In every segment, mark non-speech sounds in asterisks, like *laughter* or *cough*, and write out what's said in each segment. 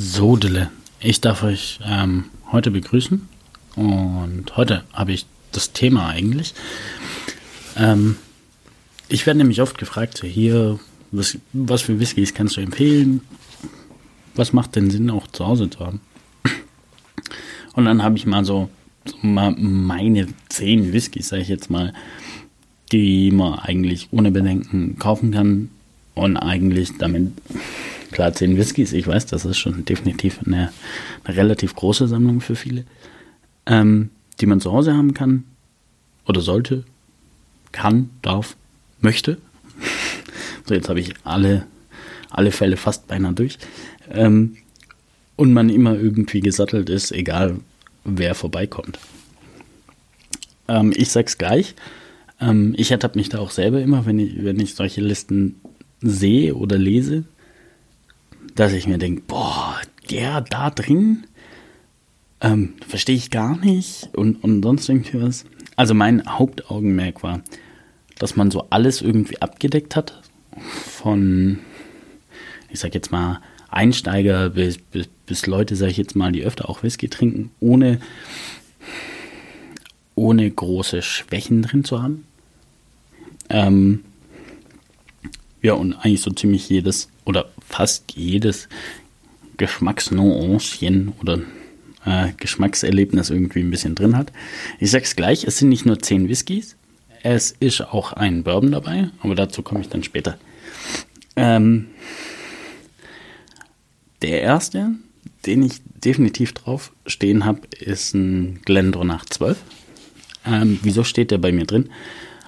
So, Dille, ich darf euch ähm, heute begrüßen und heute habe ich das Thema eigentlich. Ähm, ich werde nämlich oft gefragt, so hier, was, was für Whiskys kannst du empfehlen? Was macht denn Sinn, auch zu Hause zu haben? Und dann habe ich mal so, so mal meine zehn Whiskys, sage ich jetzt mal, die man eigentlich ohne Bedenken kaufen kann und eigentlich damit klar zehn Whiskys. Ich weiß, das ist schon definitiv eine, eine relativ große Sammlung für viele, ähm, die man zu Hause haben kann oder sollte, kann, darf, möchte. *laughs* so, jetzt habe ich alle, alle Fälle fast beinahe durch. Ähm, und man immer irgendwie gesattelt ist, egal wer vorbeikommt. Ähm, ich sag's gleich. Ähm, ich ertappe mich da auch selber immer, wenn ich, wenn ich solche Listen sehe oder lese, dass ich mir denke, boah, der da drin, ähm, verstehe ich gar nicht und, und sonst irgendwie was. Also mein Hauptaugenmerk war, dass man so alles irgendwie abgedeckt hat. Von, ich sag jetzt mal, Einsteiger bis, bis, bis Leute, sag ich jetzt mal, die öfter auch Whisky trinken, ohne, ohne große Schwächen drin zu haben. Ähm, ja, und eigentlich so ziemlich jedes oder fast jedes Geschmacksnuancien oder äh, Geschmackserlebnis irgendwie ein bisschen drin hat. Ich sag's gleich, es sind nicht nur zehn Whiskys, es ist auch ein Bourbon dabei, aber dazu komme ich dann später. Ähm, der erste, den ich definitiv drauf stehen habe, ist ein Glendronach 12. Ähm, wieso steht der bei mir drin?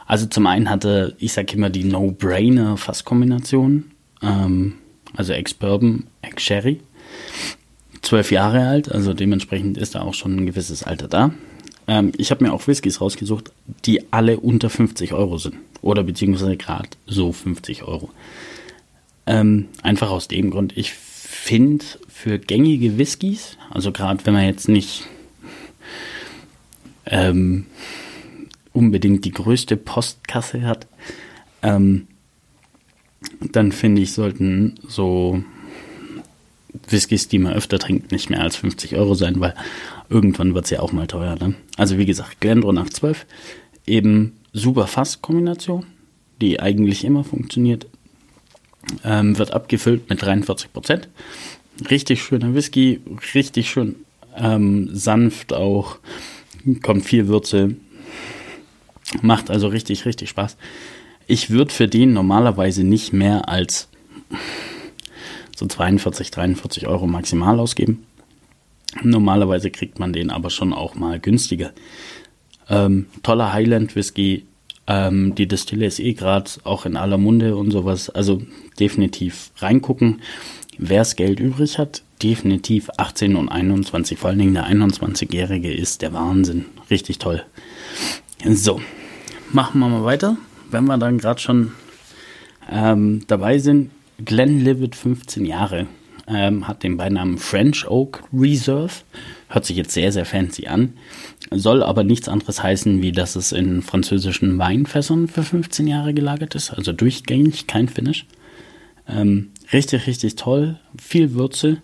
Also zum einen hatte, ich sage immer, die No-Brainer-Fasskombination. Ähm, also Ex-Bourbon, Ex-Sherry. Zwölf Jahre alt, also dementsprechend ist da auch schon ein gewisses Alter da. Ähm, ich habe mir auch Whiskys rausgesucht, die alle unter 50 Euro sind. Oder beziehungsweise gerade so 50 Euro. Ähm, einfach aus dem Grund, ich finde für gängige Whiskys, also gerade wenn man jetzt nicht ähm, unbedingt die größte Postkasse hat, ähm, dann finde ich, sollten so Whiskys, die man öfter trinkt, nicht mehr als 50 Euro sein, weil irgendwann wird es ja auch mal teuer. Ne? Also wie gesagt, Glendronach 12, eben super Fasskombination, die eigentlich immer funktioniert, ähm, wird abgefüllt mit 43 Prozent. Richtig schöner Whisky, richtig schön ähm, sanft auch, kommt viel Würze, macht also richtig, richtig Spaß. Ich würde für den normalerweise nicht mehr als so 42, 43 Euro maximal ausgeben. Normalerweise kriegt man den aber schon auch mal günstiger. Ähm, toller Highland Whisky. Ähm, die Destille ist eh gerade auch in aller Munde und sowas. Also definitiv reingucken. Wer das Geld übrig hat, definitiv 18 und 21. Vor allen Dingen der 21-Jährige ist der Wahnsinn. Richtig toll. So, machen wir mal weiter. Wenn wir dann gerade schon ähm, dabei sind, Glenn Livet 15 Jahre ähm, hat den Beinamen French Oak Reserve. Hört sich jetzt sehr, sehr fancy an. Soll aber nichts anderes heißen, wie dass es in französischen Weinfässern für 15 Jahre gelagert ist. Also durchgängig, kein Finish. Ähm, richtig, richtig toll. Viel Würze.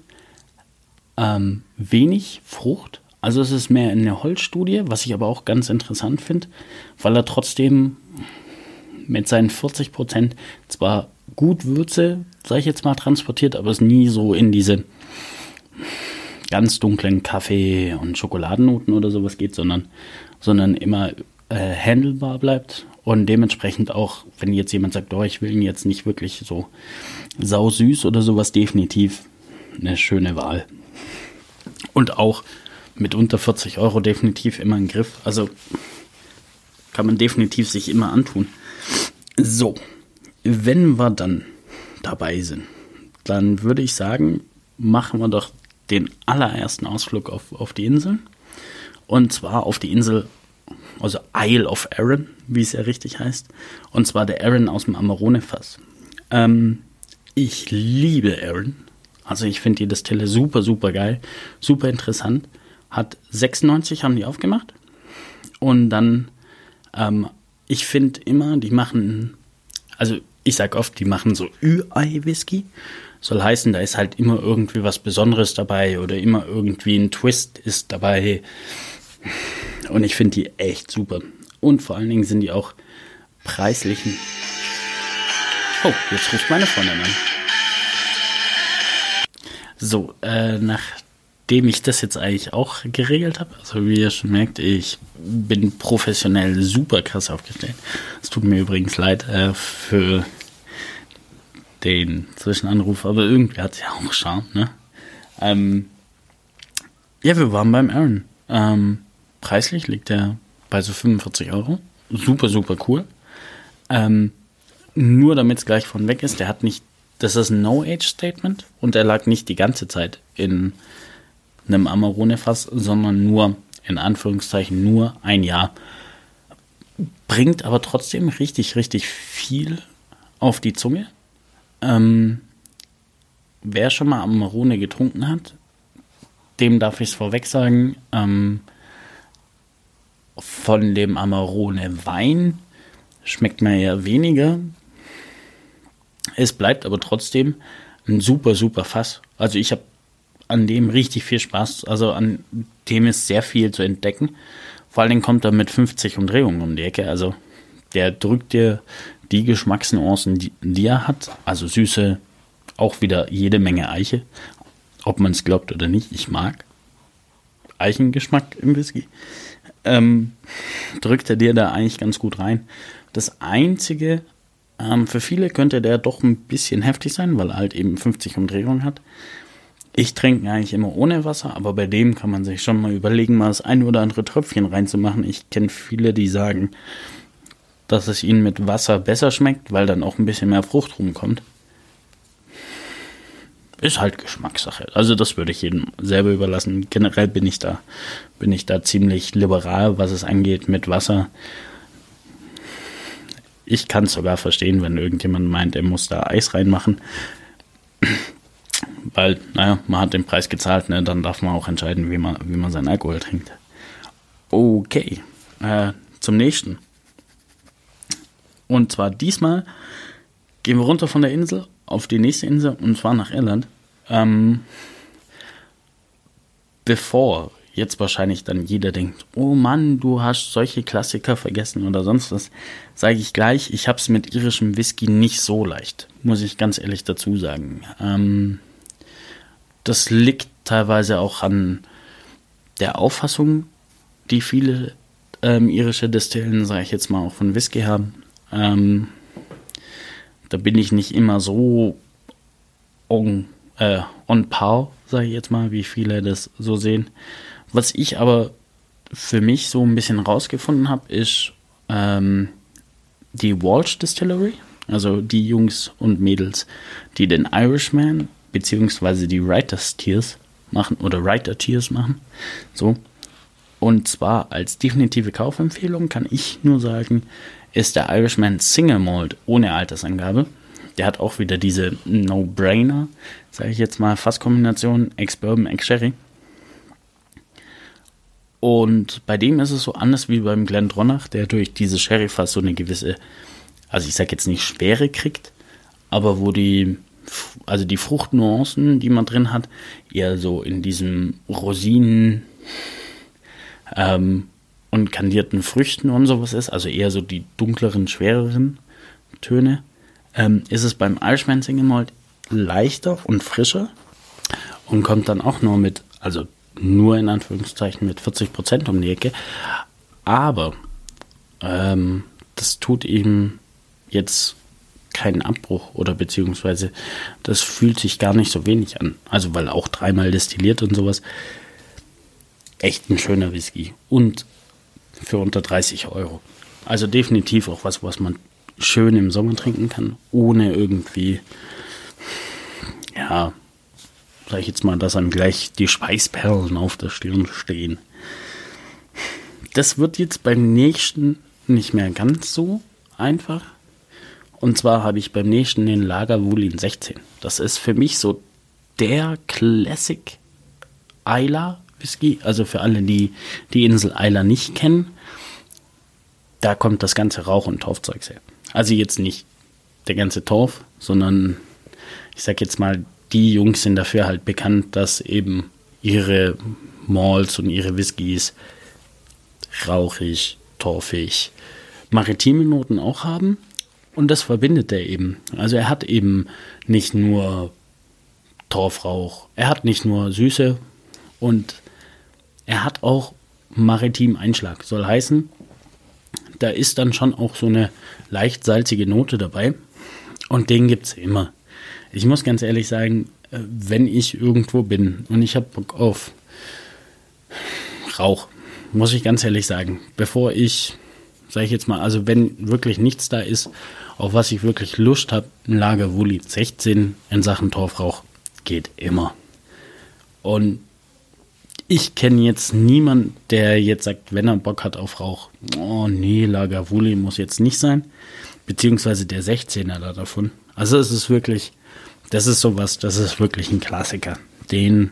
Ähm, wenig Frucht. Also es ist mehr in der Holzstudie, was ich aber auch ganz interessant finde, weil er trotzdem mit seinen 40 Prozent zwar gut Würze, sag ich jetzt mal, transportiert, aber es nie so in diese ganz dunklen Kaffee- und Schokoladennoten oder sowas geht, sondern, sondern immer äh, handelbar bleibt und dementsprechend auch, wenn jetzt jemand sagt, oh, ich will ihn jetzt nicht wirklich so sausüß oder sowas, definitiv eine schöne Wahl. Und auch mit unter 40 Euro definitiv immer im Griff. Also kann man definitiv sich immer antun. So, wenn wir dann dabei sind, dann würde ich sagen, machen wir doch den allerersten Ausflug auf, auf die Insel. Und zwar auf die Insel, also Isle of Arran, wie es ja richtig heißt. Und zwar der Arran aus dem Amarone-Fass. Ähm, ich liebe Arran. Also ich finde die Destille super, super geil, super interessant. Hat 96 haben die aufgemacht. Und dann, ähm, ich finde immer, die machen, also ich sage oft, die machen so Ü-Ei-Whisky. Soll heißen, da ist halt immer irgendwie was Besonderes dabei oder immer irgendwie ein Twist ist dabei. Und ich finde die echt super. Und vor allen Dingen sind die auch preislichen. Oh, jetzt ruft meine Freundin an. So, äh, nachdem ich das jetzt eigentlich auch geregelt habe, also wie ihr schon merkt, ich bin professionell super krass aufgestellt. Es tut mir übrigens leid äh, für den Zwischenanruf, aber irgendwie hat es ja auch Charme, ne? Ähm, ja, wir waren beim Aaron. Ähm, preislich liegt er bei so 45 Euro. Super, super cool. Ähm, nur damit es gleich von weg ist, der hat nicht, das ist ein No-Age-Statement und er lag nicht die ganze Zeit in einem Amarone-Fass, sondern nur, in Anführungszeichen, nur ein Jahr. Bringt aber trotzdem richtig, richtig viel auf die Zunge. Ähm, wer schon mal Amarone getrunken hat, dem darf ich es vorweg sagen, ähm, von dem Amarone Wein schmeckt mir ja weniger. Es bleibt aber trotzdem ein super, super Fass. Also ich habe an dem richtig viel Spaß. Also an dem ist sehr viel zu entdecken. Vor allen Dingen kommt er mit 50 Umdrehungen um die Ecke. Also der drückt dir die Geschmacksnuancen, die, die er hat. Also Süße, auch wieder jede Menge Eiche. Ob man es glaubt oder nicht, ich mag Eichengeschmack im Whisky. Ähm, drückt er dir da eigentlich ganz gut rein. Das Einzige, ähm, für viele könnte der doch ein bisschen heftig sein, weil er halt eben 50 Umdrehungen hat. Ich trinke eigentlich immer ohne Wasser, aber bei dem kann man sich schon mal überlegen, mal das ein oder andere Tröpfchen reinzumachen. Ich kenne viele, die sagen, dass es ihnen mit Wasser besser schmeckt, weil dann auch ein bisschen mehr Frucht rumkommt. Ist halt Geschmackssache. Also das würde ich jedem selber überlassen. Generell bin ich da, bin ich da ziemlich liberal, was es angeht mit Wasser ich kann es sogar verstehen, wenn irgendjemand meint, er muss da Eis reinmachen. Weil, naja, man hat den Preis gezahlt, ne? dann darf man auch entscheiden, wie man, wie man seinen Alkohol trinkt. Okay, äh, zum nächsten. Und zwar diesmal gehen wir runter von der Insel auf die nächste Insel und zwar nach Irland. Ähm, bevor jetzt wahrscheinlich dann jeder denkt, oh Mann, du hast solche Klassiker vergessen oder sonst was, sage ich gleich, ich habe es mit irischem Whisky nicht so leicht, muss ich ganz ehrlich dazu sagen. Ähm, das liegt teilweise auch an der Auffassung, die viele ähm, irische Destillen, sage ich jetzt mal, auch von Whisky haben. Ähm, da bin ich nicht immer so on, äh, on par, sage ich jetzt mal, wie viele das so sehen. Was ich aber für mich so ein bisschen rausgefunden habe, ist ähm, die Walsh Distillery, also die Jungs und Mädels, die den Irishman beziehungsweise die Writer's Tears machen oder Writer Tears machen. So. Und zwar als definitive Kaufempfehlung kann ich nur sagen, ist der Irishman Single Malt ohne Altersangabe. Der hat auch wieder diese No-Brainer, sage ich jetzt mal, Fasskombination Ex-Bourbon, Ex-Sherry. Und bei dem ist es so anders wie beim Glenn Dronach, der durch diese Sherry-Fass so eine gewisse, also ich sag jetzt nicht Schwere kriegt, aber wo die, also die Fruchtnuancen, die man drin hat, eher so in diesem Rosinen ähm, und kandierten Früchten und sowas ist, also eher so die dunkleren, schwereren Töne, ähm, ist es beim Irishman Single Malt leichter und frischer und kommt dann auch nur mit, also nur in Anführungszeichen mit 40 Prozent um die Ecke. Aber ähm, das tut ihm jetzt keinen Abbruch oder beziehungsweise das fühlt sich gar nicht so wenig an. Also weil auch dreimal destilliert und sowas. Echt ein schöner Whisky. Und für unter 30 Euro. Also definitiv auch was, was man schön im Sommer trinken kann, ohne irgendwie, ja, sag ich jetzt mal, dass einem gleich die Schweißperlen auf der Stirn stehen. Das wird jetzt beim nächsten nicht mehr ganz so einfach. Und zwar habe ich beim nächsten den Lagerwulin 16. Das ist für mich so der Classic Isla Whisky. Also für alle, die die Insel Isla nicht kennen, da kommt das ganze Rauch- und Torfzeug her. Also jetzt nicht der ganze Torf, sondern ich sag jetzt mal die Jungs sind dafür halt bekannt, dass eben ihre Malls und ihre Whiskys rauchig, torfig, maritime Noten auch haben. Und das verbindet er eben. Also er hat eben nicht nur Torfrauch, er hat nicht nur Süße und er hat auch maritim Einschlag. Soll heißen, da ist dann schon auch so eine leicht salzige Note dabei. Und den gibt es immer. Ich muss ganz ehrlich sagen, äh, wenn ich irgendwo bin und ich habe Bock auf Rauch, muss ich ganz ehrlich sagen, bevor ich, sage ich jetzt mal, also wenn wirklich nichts da ist, auf was ich wirklich Lust habe, ein Lager Wuli 16 in Sachen Torfrauch geht immer. Und ich kenne jetzt niemanden, der jetzt sagt, wenn er Bock hat auf Rauch, oh nee, Lagavuli muss jetzt nicht sein. Beziehungsweise der 16er da davon. Also es ist wirklich, das ist sowas, das ist wirklich ein Klassiker. Den,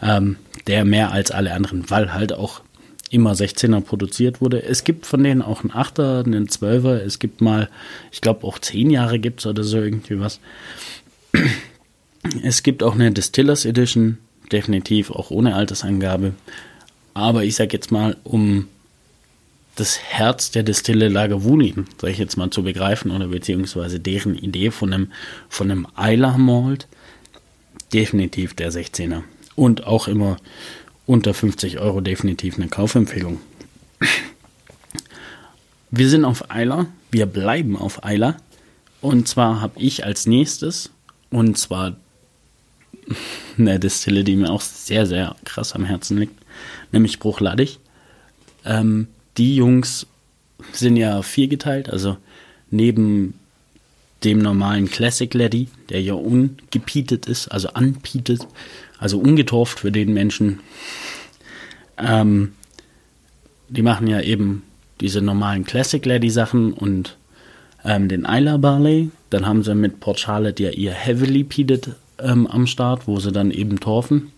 ähm, der mehr als alle anderen, weil halt auch immer 16er produziert wurde. Es gibt von denen auch einen 8er, einen 12er. Es gibt mal, ich glaube auch 10 Jahre gibt es oder so irgendwie was. Es gibt auch eine Distillers Edition, definitiv auch ohne Altersangabe. Aber ich sage jetzt mal, um das Herz der Distille Lagavulin, sag ich jetzt mal, zu begreifen oder beziehungsweise deren Idee von einem, von einem Eiler Malt, definitiv der 16er. Und auch immer unter 50 Euro definitiv eine Kaufempfehlung. Wir sind auf Eiler, wir bleiben auf Eiler. Und zwar habe ich als nächstes, und zwar *laughs* eine Distille, die mir auch sehr, sehr krass am Herzen liegt, nämlich Bruchladig. Ähm, die Jungs sind ja viergeteilt, also neben dem normalen Classic Laddy, der ja ungepietet ist, also anpietet, also ungetorft für den Menschen. Ähm, die machen ja eben diese normalen Classic Laddy Sachen und ähm, den Isla Barley. Dann haben sie mit Port Charlotte ja ihr Heavily Peated ähm, am Start, wo sie dann eben torfen.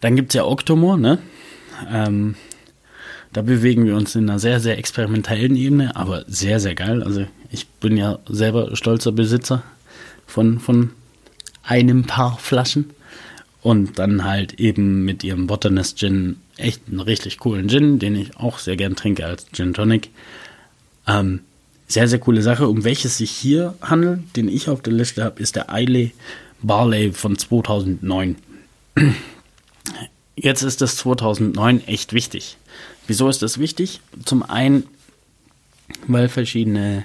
Dann gibt es ja Octomore, ne? Ähm, da bewegen wir uns in einer sehr, sehr experimentellen Ebene, aber sehr, sehr geil. Also ich bin ja selber stolzer Besitzer von, von einem Paar Flaschen. Und dann halt eben mit ihrem Botanist Gin echt einen richtig coolen Gin, den ich auch sehr gern trinke als Gin Tonic. Ähm, sehr, sehr coole Sache. Um welches sich hier handelt, den ich auf der Liste habe, ist der Eile Barley von 2009. *clears throat* Jetzt ist das 2009 echt wichtig. Wieso ist das wichtig? Zum einen, weil verschiedene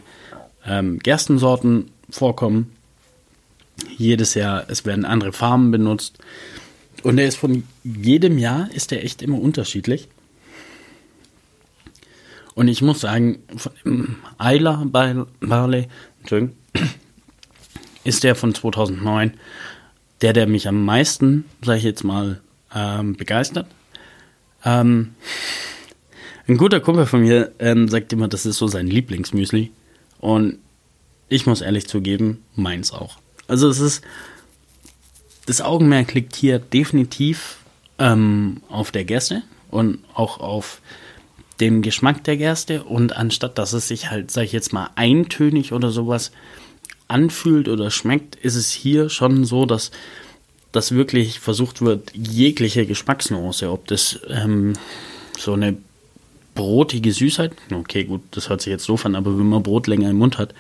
ähm, Gerstensorten vorkommen. Jedes Jahr, es werden andere Farben benutzt. Und er ist von jedem Jahr, ist er echt immer unterschiedlich. Und ich muss sagen, von Eiler Barley, *clears throat* ist der von 2009 der, der mich am meisten, sage ich jetzt mal, ähm, begeistert. Ähm, ein guter Kumpel von mir ähm, sagt immer, das ist so sein Lieblingsmüsli. Und ich muss ehrlich zugeben, meins auch. Also es ist, das Augenmerk liegt hier definitiv ähm, auf der Gerste und auch auf dem Geschmack der Gerste und anstatt dass es sich halt, sag ich jetzt mal, eintönig oder sowas anfühlt oder schmeckt, ist es hier schon so, dass dass wirklich versucht wird, jegliche Geschmacksnuance, ob das ähm, so eine brotige Süßheit, okay, gut, das hört sich jetzt doof an, aber wenn man Brot länger im Mund hat,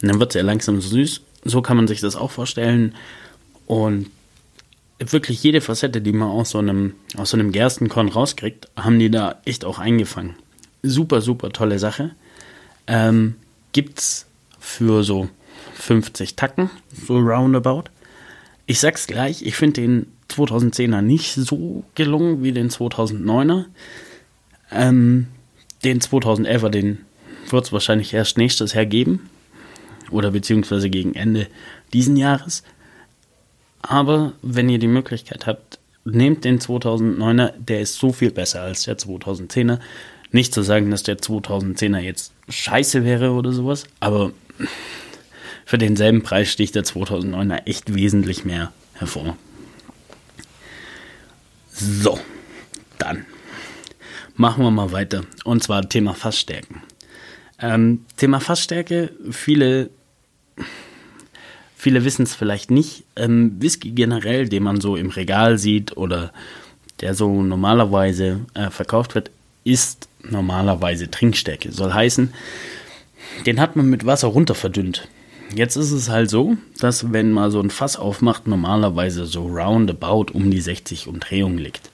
dann wird es ja langsam süß. So kann man sich das auch vorstellen. Und wirklich jede Facette, die man aus so einem, aus so einem Gerstenkorn rauskriegt, haben die da echt auch eingefangen. Super, super tolle Sache. Ähm, gibt's für so 50 Tacken, so roundabout. Ich sag's gleich, ich finde den 2010er nicht so gelungen wie den 2009er. Ähm, den 2011er, den wird es wahrscheinlich erst nächstes Jahr geben. Oder beziehungsweise gegen Ende diesen Jahres. Aber wenn ihr die Möglichkeit habt, nehmt den 2009er, der ist so viel besser als der 2010er. Nicht zu sagen, dass der 2010er jetzt scheiße wäre oder sowas, aber für denselben Preis sticht der 2009er echt wesentlich mehr hervor. So, dann machen wir mal weiter. Und zwar Thema Fassstärken. Ähm, Thema Fassstärke, viele viele wissen es vielleicht nicht. Ähm, Whisky generell, den man so im Regal sieht oder der so normalerweise äh, verkauft wird, ist normalerweise Trinkstärke. Soll heißen, den hat man mit Wasser runter verdünnt. Jetzt ist es halt so, dass wenn man so ein Fass aufmacht, normalerweise so roundabout um die 60 Umdrehungen liegt.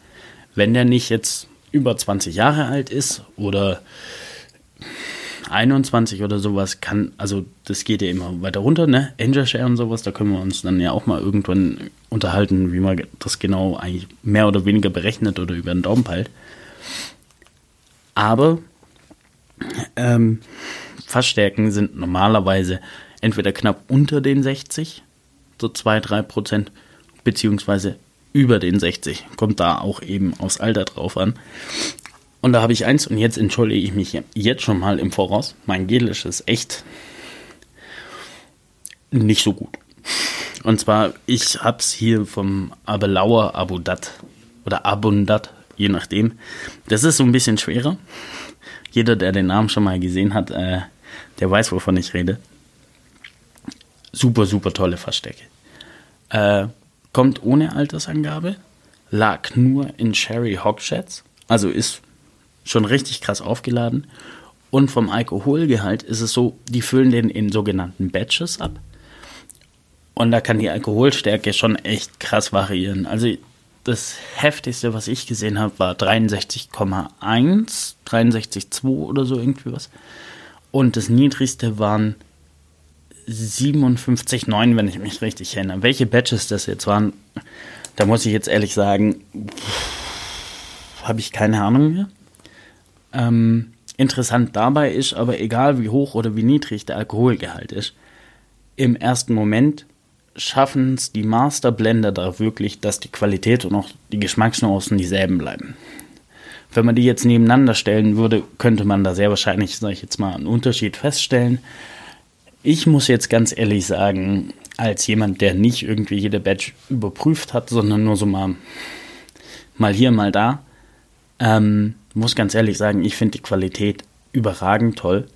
Wenn der nicht jetzt über 20 Jahre alt ist oder 21 oder sowas, kann, also das geht ja immer weiter runter, ne? Angel Share und sowas, da können wir uns dann ja auch mal irgendwann unterhalten, wie man das genau eigentlich mehr oder weniger berechnet oder über den Daumen peilt. Aber ähm, Fassstärken sind normalerweise entweder knapp unter den 60, so 2-3 Prozent, beziehungsweise über den 60. Kommt da auch eben aufs Alter drauf an. Und da habe ich eins, und jetzt entschuldige ich mich jetzt schon mal im Voraus. Mein Gelisch ist echt nicht so gut. Und zwar, ich habe es hier vom Abelauer Abudat oder Abundat, je nachdem. Das ist so ein bisschen schwerer. Jeder, der den Namen schon mal gesehen hat, äh, der weiß, wovon ich rede. Super, super tolle Verstecke. Äh, kommt ohne Altersangabe, lag nur in Sherry Hogsheads, also ist schon richtig krass aufgeladen. Und vom Alkoholgehalt ist es so, die füllen den in sogenannten Batches ab. Und da kann die Alkoholstärke schon echt krass variieren. Also das heftigste, was ich gesehen habe, war 63,1, 63,2 oder so irgendwie was. Und das niedrigste waren 57,9, wenn ich mich richtig erinnere. Welche Batches das jetzt waren, da muss ich jetzt ehrlich sagen, habe ich keine Ahnung mehr. Ähm, interessant dabei ist aber, egal wie hoch oder wie niedrig der Alkoholgehalt ist, im ersten Moment schaffen es die Masterblender da wirklich, dass die Qualität und auch die Geschmacksnuancen dieselben bleiben. Wenn man die jetzt nebeneinander stellen würde, könnte man da sehr wahrscheinlich, sage ich jetzt mal, einen Unterschied feststellen. Ich muss jetzt ganz ehrlich sagen, als jemand, der nicht irgendwie jede Badge überprüft hat, sondern nur so mal, mal hier, mal da, ähm, muss ganz ehrlich sagen, ich finde die Qualität überragend toll.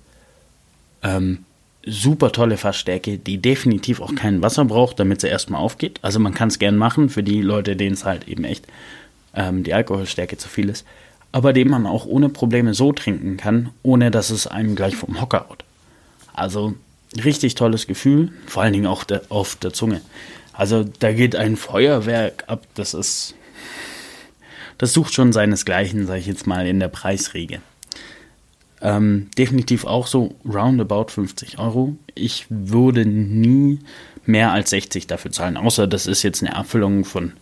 Ähm, super tolle Fassstärke, die definitiv auch kein Wasser braucht, damit sie erstmal aufgeht. Also man kann es gern machen für die Leute, denen es halt eben echt ähm, die Alkoholstärke zu viel ist. Aber den man auch ohne Probleme so trinken kann, ohne dass es einem gleich vom Hocker haut. Also richtig tolles Gefühl, vor allen Dingen auch der, auf der Zunge. Also da geht ein Feuerwerk ab, das ist, das sucht schon seinesgleichen, sage ich jetzt mal, in der Preisriege. Ähm, definitiv auch so roundabout 50 Euro. Ich würde nie mehr als 60 dafür zahlen, außer das ist jetzt eine Abfüllung von,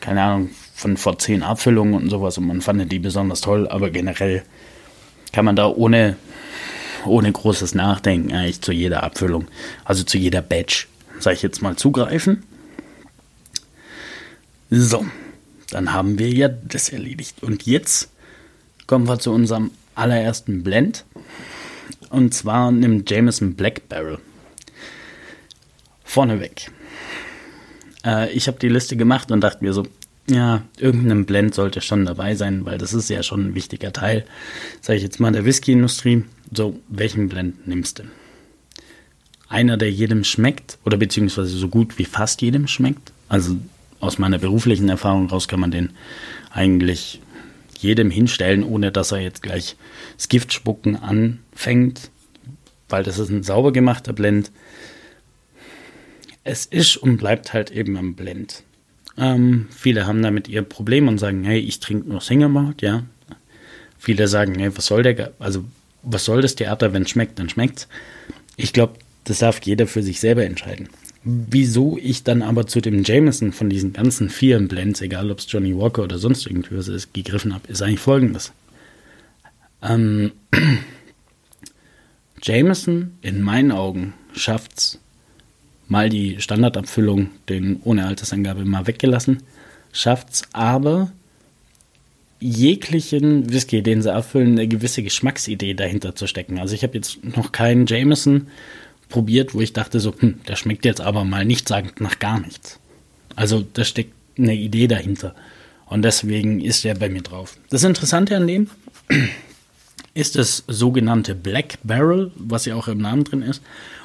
keine Ahnung, von vor 10 Abfüllungen und sowas und man fand die besonders toll, aber generell kann man da ohne, ohne großes Nachdenken eigentlich zu jeder Abfüllung, also zu jeder Batch, sage ich jetzt mal, zugreifen. So, dann haben wir ja das erledigt. Und jetzt kommen wir zu unserem allerersten Blend. Und zwar nimmt Jameson Black Barrel. Vorneweg. Äh, ich habe die Liste gemacht und dachte mir so, ja, irgendein Blend sollte schon dabei sein, weil das ist ja schon ein wichtiger Teil, sage ich jetzt mal, der Whisky-Industrie. So, welchen Blend nimmst du? Einer, der jedem schmeckt oder beziehungsweise so gut wie fast jedem schmeckt. Also aus meiner beruflichen Erfahrung raus kann man den eigentlich jedem hinstellen, ohne dass er jetzt gleich das Gift spucken anfängt, weil das ist ein sauber gemachter Blend. Es ist und bleibt halt eben ein Blend. Ähm, viele haben damit ihr Problem und sagen, hey, ich trinke nur Single Malt, ja. Viele sagen, hey, was soll der, also was soll das Theater, wenn es schmeckt, dann schmeckt's. Ich glaube, das darf jeder für sich selber entscheiden. Wieso ich dann aber zu dem Jameson von diesen ganzen vier Blends, egal ob es Johnny Walker oder sonst irgendwas ist, gegriffen habe, ist eigentlich folgendes. Ähm, *clears throat* Jameson, in meinen Augen, schafft's, mal die Standardabfüllung, den ohne Altersangabe mal weggelassen, schafft's aber jeglichen Whisky, den sie abfüllen, eine gewisse Geschmacksidee dahinter zu stecken. Also ich habe jetzt noch keinen Jameson probiert, wo ich dachte so, hm, der schmeckt jetzt aber mal nichtssagend nach gar nichts. Also da steckt eine Idee dahinter. Und deswegen ist der bei mir drauf. Das Interessante an dem *clears throat* ist das sogenannte Black Barrel, was ja auch im Namen drin ist.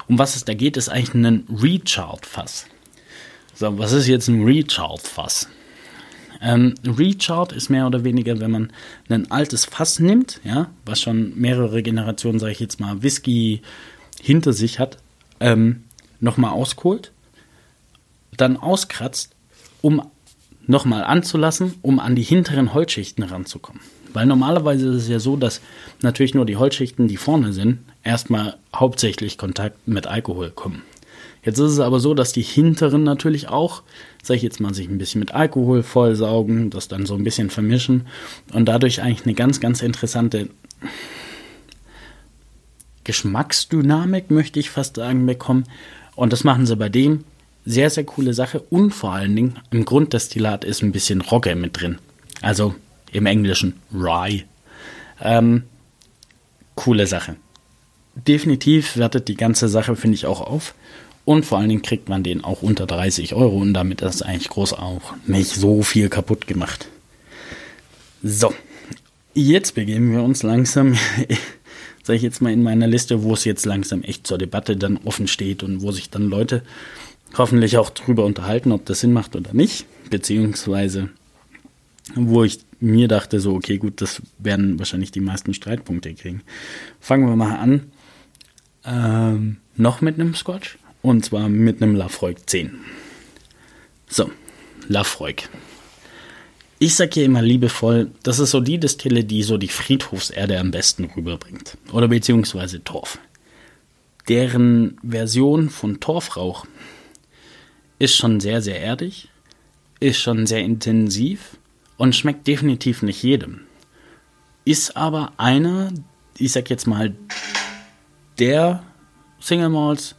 Um was es da geht, ist eigentlich ein Rechart-Fass. So, was ist jetzt ein Rechart-Fass? Ähm, Rechart ist mehr oder weniger, wenn man ein altes Fass nimmt, ja, was schon mehrere Generationen, sage ich jetzt mal, Whisky hinter sich hat, ähm, nochmal auskohlt, dann auskratzt, um nochmal anzulassen, um an die hinteren Holzschichten ranzukommen. Weil normalerweise ist es ja so, dass natürlich nur die Holzschichten, die vorne sind, erstmal hauptsächlich Kontakt mit Alkohol kommen. Jetzt ist es aber so, dass die hinteren natürlich auch, sag ich jetzt mal, sich ein bisschen mit Alkohol vollsaugen, das dann so ein bisschen vermischen und dadurch eigentlich eine ganz, ganz interessante Geschmacksdynamik, möchte ich fast sagen, bekommen. Und das machen sie bei dem. Sehr, sehr coole Sache. Und vor allen Dingen, im Grunddestillat ist ein bisschen Rogge mit drin. Also im Englischen Rye. Ähm, coole Sache. Definitiv wertet die ganze Sache, finde ich, auch auf. Und vor allen Dingen kriegt man den auch unter 30 Euro und damit ist eigentlich groß auch nicht so viel kaputt gemacht. So, jetzt begeben wir uns langsam *laughs* sage ich jetzt mal, in meiner Liste, wo es jetzt langsam echt zur Debatte dann offen steht und wo sich dann Leute hoffentlich auch drüber unterhalten, ob das Sinn macht oder nicht, beziehungsweise wo ich mir dachte, so, okay, gut, das werden wahrscheinlich die meisten Streitpunkte kriegen. Fangen wir mal an. Ähm, noch mit einem Scotch und zwar mit einem Lafroig 10. So, Lafroig. Ich sage hier immer liebevoll, das ist so die Destille, die so die Friedhofserde am besten rüberbringt. Oder beziehungsweise Torf. Deren Version von Torfrauch ist schon sehr, sehr erdig, ist schon sehr intensiv und schmeckt definitiv nicht jedem. Ist aber einer, ich sag jetzt mal, der Single Malls,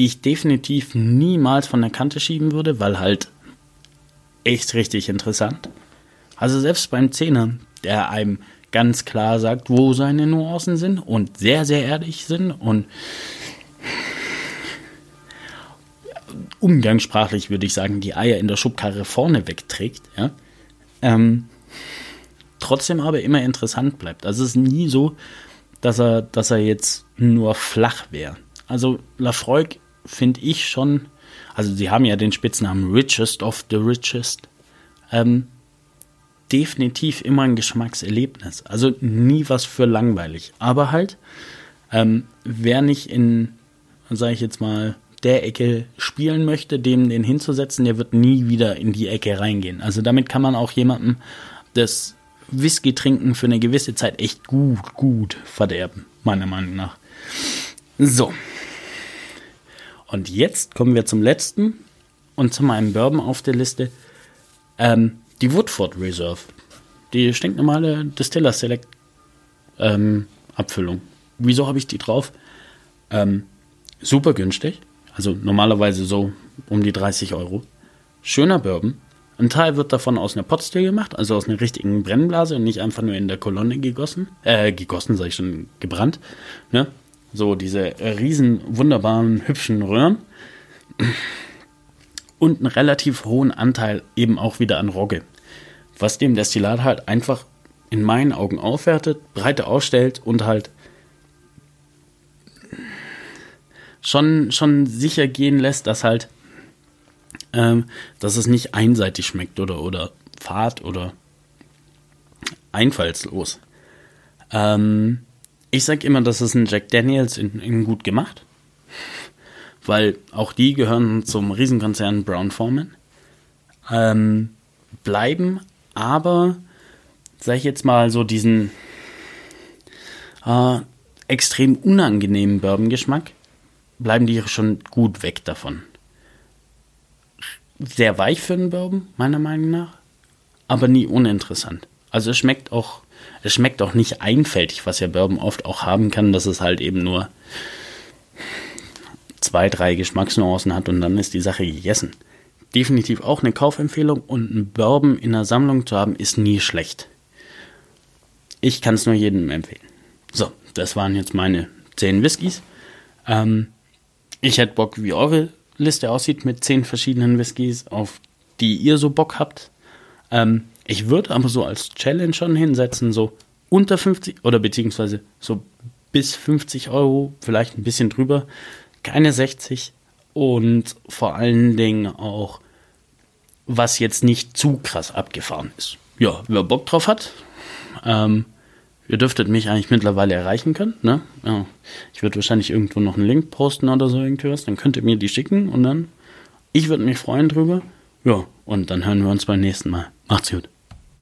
die ich definitiv niemals von der Kante schieben würde, weil halt echt richtig interessant. Also selbst beim Zehner, der einem ganz klar sagt, wo seine Nuancen sind und sehr, sehr ehrlich sind und umgangssprachlich würde ich sagen, die Eier in der Schubkarre vorne wegträgt, ja. Ähm, trotzdem aber immer interessant bleibt. Also es ist nie so, dass er, dass er jetzt nur flach wäre. Also Lafroig finde ich schon, also sie haben ja den Spitznamen Richest of the Richest. Ähm, definitiv immer ein Geschmackserlebnis. Also nie was für langweilig. Aber halt, ähm, wer nicht in, sage ich jetzt mal, der Ecke spielen möchte, dem den hinzusetzen, der wird nie wieder in die Ecke reingehen. Also damit kann man auch jemandem das Whisky trinken für eine gewisse Zeit echt gut, gut verderben, meiner Meinung nach. So. Und jetzt kommen wir zum letzten und zu meinem Bourbon auf der Liste. Ähm, die Woodford Reserve. Die stinknormale Distiller Select ähm, Abfüllung. Wieso habe ich die drauf? Ähm, super günstig. Also normalerweise so um die 30 Euro. Schöner Bourbon. Ein Teil wird davon aus einer Potstill gemacht, also aus einer richtigen Brennblase und nicht einfach nur in der Kolonne gegossen. Äh, gegossen, sage ich schon, gebrannt. Ne? So diese riesen, wunderbaren, hübschen Röhren und einen relativ hohen Anteil eben auch wieder an Rogge. Was dem Destillat halt einfach in meinen Augen aufwertet, breiter ausstellt und halt schon, schon sicher gehen lässt, dass halt, ähm, dass es nicht einseitig schmeckt oder, oder fad oder einfallslos. Ähm, ich sag immer, das ist ein Jack Daniels in, in gut gemacht weil auch die gehören zum Riesenkonzern Brown Forman. Ähm, bleiben aber, sag ich jetzt mal, so diesen äh, extrem unangenehmen Bourbon-Geschmack, bleiben die schon gut weg davon. Sehr weich für einen Bourbon, meiner Meinung nach, aber nie uninteressant. Also es schmeckt auch, es schmeckt auch nicht einfältig, was ja Bourbon oft auch haben kann, dass es halt eben nur zwei, drei Geschmacksnuancen hat und dann ist die Sache gegessen. Definitiv auch eine Kaufempfehlung und ein Bourbon in der Sammlung zu haben, ist nie schlecht. Ich kann es nur jedem empfehlen. So, das waren jetzt meine zehn Whiskys. Ähm, ich hätte Bock, wie eure Liste aussieht mit zehn verschiedenen Whiskys, auf die ihr so Bock habt. Ähm, ich würde aber so als Challenge schon hinsetzen, so unter 50 oder beziehungsweise so bis 50 Euro, vielleicht ein bisschen drüber, keine 60 und vor allen Dingen auch, was jetzt nicht zu krass abgefahren ist. Ja, wer Bock drauf hat, ähm, ihr dürftet mich eigentlich mittlerweile erreichen können. Ne? Ja, ich würde wahrscheinlich irgendwo noch einen Link posten oder so irgendwas, dann könnt ihr mir die schicken und dann, ich würde mich freuen drüber. Ja, und dann hören wir uns beim nächsten Mal. Macht's gut.